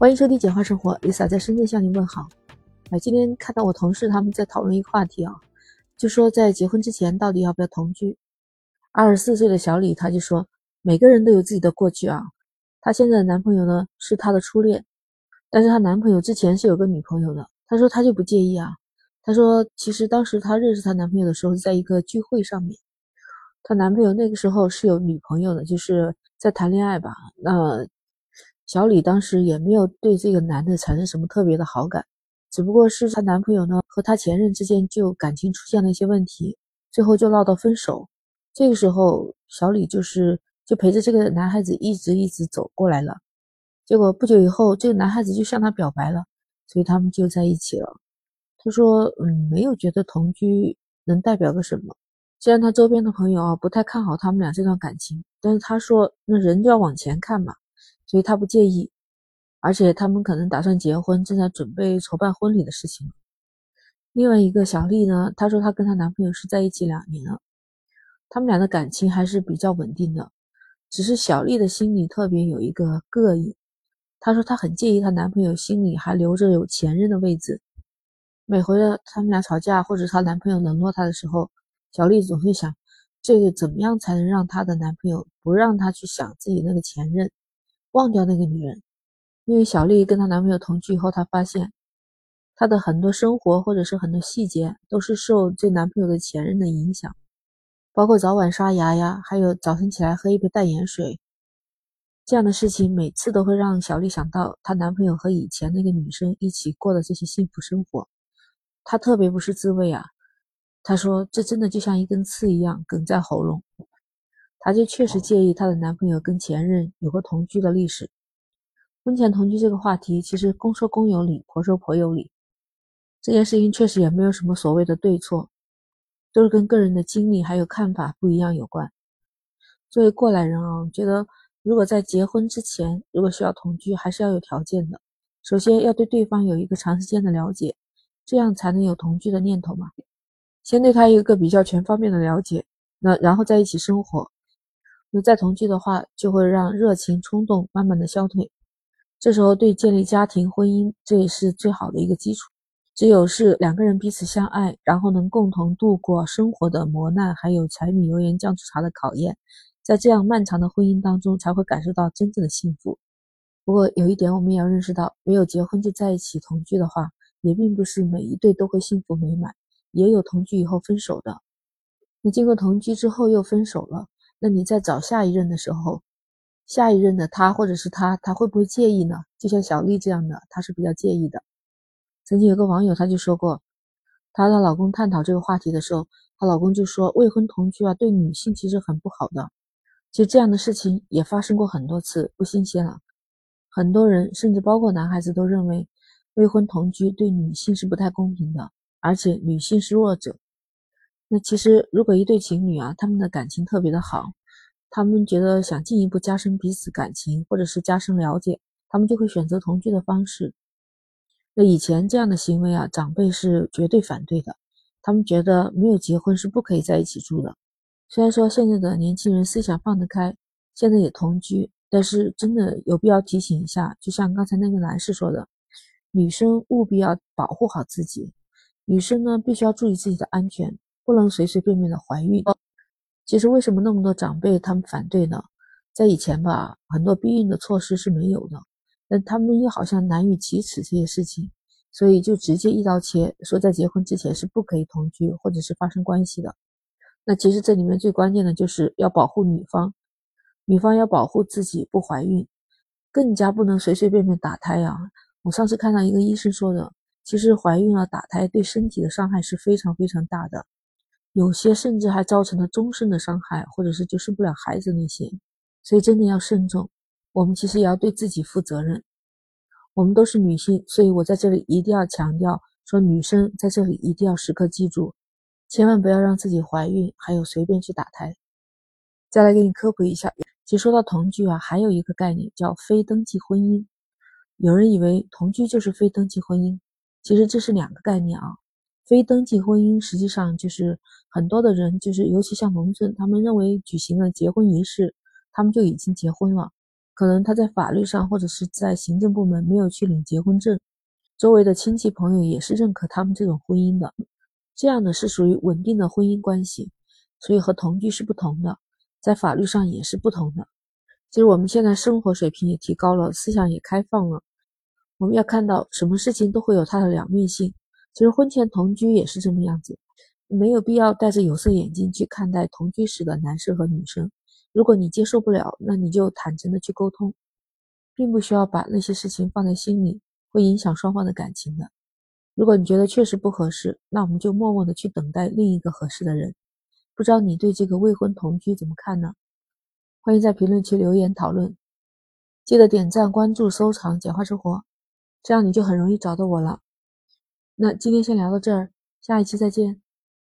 欢迎收听简化生活，Lisa 在深圳向您问好。哎，今天看到我同事他们在讨论一个话题啊，就说在结婚之前到底要不要同居。二十四岁的小李他就说，每个人都有自己的过去啊。她现在的男朋友呢是她的初恋，但是她男朋友之前是有个女朋友的。她说她就不介意啊。她说其实当时她认识她男朋友的时候是在一个聚会上面，她男朋友那个时候是有女朋友的，就是在谈恋爱吧。那小李当时也没有对这个男的产生什么特别的好感，只不过是她男朋友呢和她前任之间就感情出现了一些问题，最后就闹到分手。这个时候，小李就是就陪着这个男孩子一直一直走过来了。结果不久以后，这个男孩子就向她表白了，所以他们就在一起了。他说：“嗯，没有觉得同居能代表个什么。虽然他周边的朋友啊不太看好他们俩这段感情，但是他说那人就要往前看嘛。”所以他不介意，而且他们可能打算结婚，正在准备筹办婚礼的事情。另外一个小丽呢，她说她跟她男朋友是在一起两年了，他们俩的感情还是比较稳定的，只是小丽的心里特别有一个膈应。她说她很介意她男朋友心里还留着有前任的位置，每回的他们俩吵架或者她男朋友冷落她的时候，小丽总会想，这个怎么样才能让她的男朋友不让她去想自己那个前任。忘掉那个女人，因为小丽跟她男朋友同居以后，她发现她的很多生活或者是很多细节都是受这男朋友的前任的影响，包括早晚刷牙呀，还有早晨起来喝一杯淡盐水，这样的事情每次都会让小丽想到她男朋友和以前那个女生一起过的这些幸福生活，她特别不是滋味啊。她说这真的就像一根刺一样梗在喉咙。她就确实介意她的男朋友跟前任有过同居的历史。婚前同居这个话题，其实公说公有理，婆说婆有理。这件事情确实也没有什么所谓的对错，都是跟个人的经历还有看法不一样有关。作为过来人啊，我觉得如果在结婚之前，如果需要同居，还是要有条件的。首先要对对方有一个长时间的了解，这样才能有同居的念头嘛。先对他一个比较全方面的了解，那然后在一起生活。那再同居的话，就会让热情冲动慢慢的消退。这时候对建立家庭婚姻，这也是最好的一个基础。只有是两个人彼此相爱，然后能共同度过生活的磨难，还有柴米油盐酱醋茶的考验，在这样漫长的婚姻当中，才会感受到真正的幸福。不过有一点，我们也要认识到，没有结婚就在一起同居的话，也并不是每一对都会幸福美满，也有同居以后分手的。那经过同居之后又分手了。那你在找下一任的时候，下一任的他或者是他，他会不会介意呢？就像小丽这样的，她是比较介意的。曾经有个网友他就说过，她和她老公探讨这个话题的时候，她老公就说未婚同居啊，对女性其实很不好的。其实这样的事情也发生过很多次，不新鲜了。很多人甚至包括男孩子都认为未婚同居对女性是不太公平的，而且女性是弱者。那其实，如果一对情侣啊，他们的感情特别的好，他们觉得想进一步加深彼此感情，或者是加深了解，他们就会选择同居的方式。那以前这样的行为啊，长辈是绝对反对的，他们觉得没有结婚是不可以在一起住的。虽然说现在的年轻人思想放得开，现在也同居，但是真的有必要提醒一下，就像刚才那个男士说的，女生务必要保护好自己，女生呢必须要注意自己的安全。不能随随便便的怀孕。其实为什么那么多长辈他们反对呢？在以前吧，很多避孕的措施是没有的，但他们又好像难于启齿这些事情，所以就直接一刀切，说在结婚之前是不可以同居或者是发生关系的。那其实这里面最关键的就是要保护女方，女方要保护自己不怀孕，更加不能随随便便打胎啊！我上次看到一个医生说的，其实怀孕了打胎对身体的伤害是非常非常大的。有些甚至还造成了终身的伤害，或者是就生不了孩子那些，所以真的要慎重。我们其实也要对自己负责任。我们都是女性，所以我在这里一定要强调，说女生在这里一定要时刻记住，千万不要让自己怀孕，还有随便去打胎。再来给你科普一下，其实说到同居啊，还有一个概念叫非登记婚姻。有人以为同居就是非登记婚姻，其实这是两个概念啊。非登记婚姻实际上就是很多的人，就是尤其像农村，他们认为举行了结婚仪式，他们就已经结婚了。可能他在法律上或者是在行政部门没有去领结婚证，周围的亲戚朋友也是认可他们这种婚姻的，这样的是属于稳定的婚姻关系，所以和同居是不同的，在法律上也是不同的。其实我们现在生活水平也提高了，思想也开放了，我们要看到什么事情都会有它的两面性。其实婚前同居也是这么样子，没有必要戴着有色眼镜去看待同居时的男生和女生。如果你接受不了，那你就坦诚的去沟通，并不需要把那些事情放在心里，会影响双方的感情的。如果你觉得确实不合适，那我们就默默的去等待另一个合适的人。不知道你对这个未婚同居怎么看呢？欢迎在评论区留言讨论，记得点赞、关注、收藏“简化生活”，这样你就很容易找到我了。那今天先聊到这儿，下一期再见。